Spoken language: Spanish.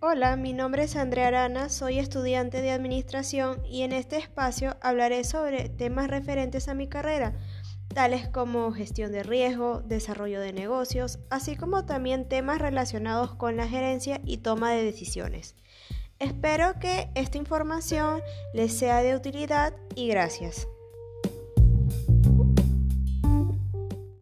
Hola, mi nombre es Andrea Arana, soy estudiante de Administración y en este espacio hablaré sobre temas referentes a mi carrera, tales como gestión de riesgo, desarrollo de negocios, así como también temas relacionados con la gerencia y toma de decisiones. Espero que esta información les sea de utilidad y gracias.